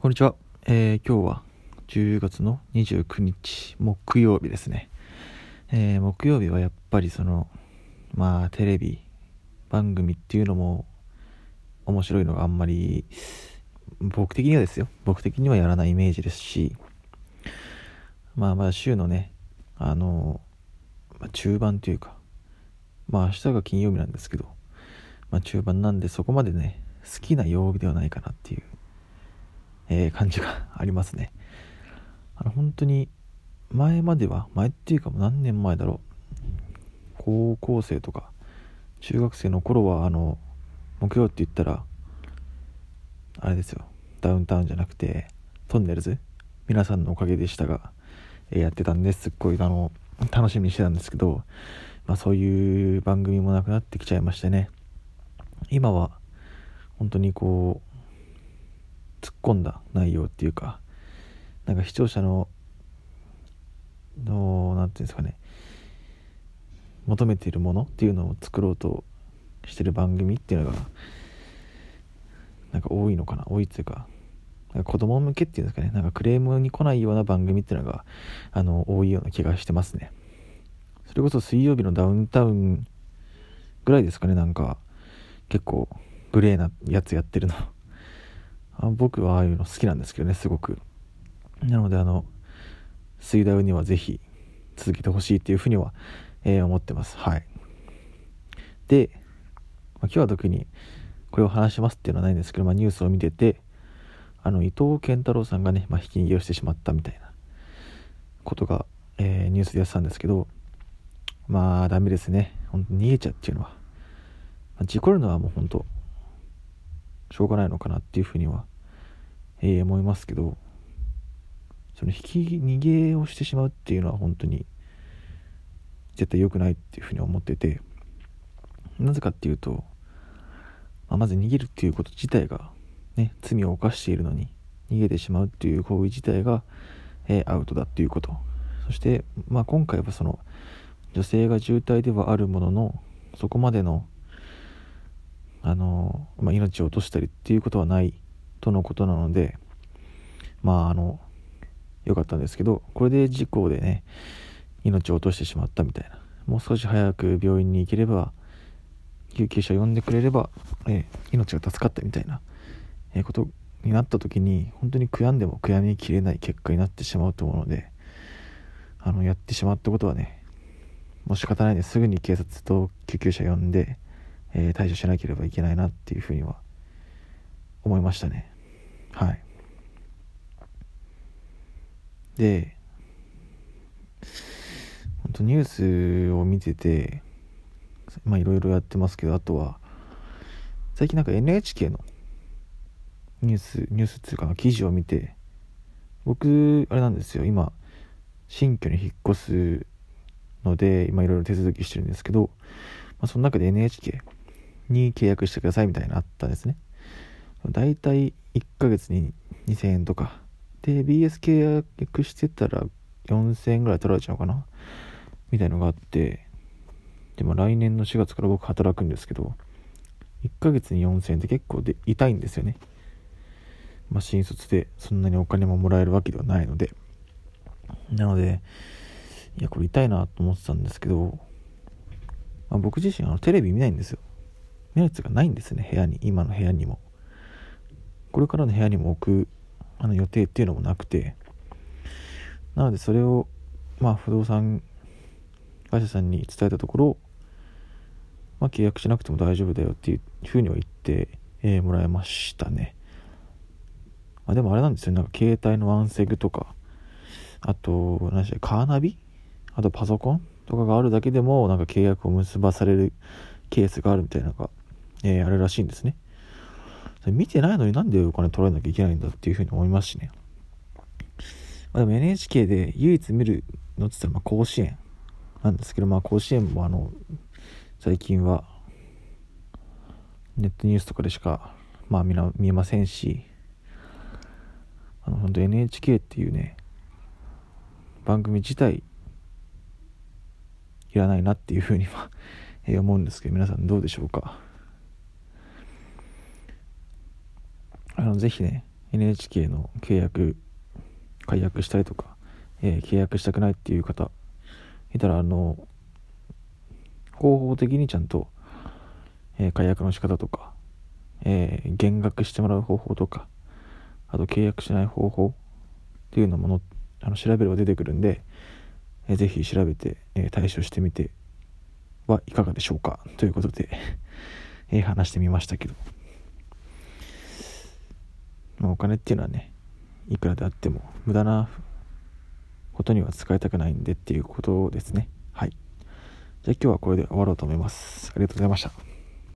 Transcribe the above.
こんにちは、えー、今日は10月の29日木曜日ですね、えー、木曜日はやっぱりそのまあテレビ番組っていうのも面白いのがあんまり僕的にはですよ。僕的にはやらないイメージですしまあまあ週のねあの、まあ、中盤というかまあ明日が金曜日なんですけどまあ中盤なんでそこまでね好きな曜日ではないかなっていうえー、感じがありますね。あの本当に前までは前っていうかもう何年前だろう。高校生とか中学生の頃はあの木曜って言ったらあれですよ。ダウンタウンじゃなくてトンネルズ。皆さんのおかげでしたが、えー、やってたんですっごいあの楽しみにしてたんですけど、まあ、そういう番組もなくなってきちゃいましてね。今は本当にこう突っ込んだ内容っていうかなんか視聴者のの何て言うんですかね求めているものっていうのを作ろうとしてる番組っていうのがなんか多いのかな多いっていうか子供向けっていうんですかねなんかクレームに来ないような番組っていうのがあの多いような気がしてますね。それこそ水曜日のダウンタウンぐらいですかねなんか結構グレーなやつやってるの。あ僕はああいうの好きなんですけどねすごく。なのであの水ダウにはぜひ続けてほしいっていうふうには、えー、思ってます。はい。で、まあ、今日は特にこれを話しますっていうのはないんですけど、まあ、ニュースを見ててあの伊藤健太郎さんがね、まあ、ひき逃げをしてしまったみたいなことが、えー、ニュースでやってたんですけどまあダメですね。本当逃げちゃうっていうのは、まあ、事故るのはもう本当しょうがないのかなっていうふうには、えー、思いますけどその引き逃げをしてしまうっていうのは本当に絶対良くないっていうふうに思っててなぜかっていうと、まあ、まず逃げるっていうこと自体がね罪を犯しているのに逃げてしまうっていう行為自体が、えー、アウトだっていうこと。そして、まあ、今回はその女性が重体ではあるもののそこまでのあの、まあ、命を落としたりっていうことはないとのことなのでまああの良かったんですけどこれで事故でね命を落としてしまったみたいな。もう少し早く病院に行ければ救急車呼んでくれれば、えー、命が助かったみたいな、えー、ことになった時に本当に悔やんでも悔やみきれない結果になってしまうと思うのであのやってしまったことはねもう仕方ないですぐに警察と救急車呼んでえー、対処しなければいけないなっていうふうには思いましたね。はい。で本当ニュースを見ててまあいろいろやってますけどあとは最近なんか NHK のニュースニュースっていうか記事を見て僕あれなんですよ。今新居に引っ越すので今いろいろ手続きしてるんですけど、まあ、その中で NHK に契約してくださいみたいなあったんですね。だいたい1ヶ月に2000円とか。で、BS 契約してたら4000円ぐらい取られちゃうかなみたいのがあって、でも来年の4月から僕働くんですけど、1ヶ月に4000円って結構で痛いんですよね。まあ、新卒でそんなにお金ももらえるわけではないので。なので、いや、これ痛いなと思ってたんですけど、まあ、僕自身あのテレビ見ないんですよ。のやつがないんですね部屋に今の部屋にも。これからの部屋にも置くあの予定っていうのもなくて。なのでそれをまあ不動産会社さんに伝えたところまあ契約しなくても大丈夫だよっていうふうには言って、えー、もらいましたね、まあ、でもあれなんですよ。なんか携帯のワンセグとかあと何でしたカーナビ？あとパソコンとかがあるだけでもなんか契約を結ばされるケースがあるみたいなのがえー、あれらしいんですね。見てないのになんでお金取られなきゃいけないんだっていうふうに思いますしね。まあ、でも NHK で唯一見るのって言ったらまあ甲子園なんですけど、まあ甲子園もあの、最近はネットニュースとかでしかまあ見な見えませんし、あの本当 NHK っていうね、番組自体いらないなっていうふうには思うんですけど、皆さんどうでしょうか？あのぜひね NHK の契約解約したりとか、えー、契約したくないっていう方いたらあの方法的にちゃんと、えー、解約の仕方とか、えー、減額してもらう方法とかあと契約しない方法っていうのものあの調べれば出てくるんで、えー、ぜひ調べて、え、対処してみてはいかがでしょうかということでえ、話してみましたけど、まあ、お金っていうのはねいくらであっても無駄なことには使いたくないんでっていうことですね。はい。じゃあ今日はこれで終わろうと思います。ありがとうございました。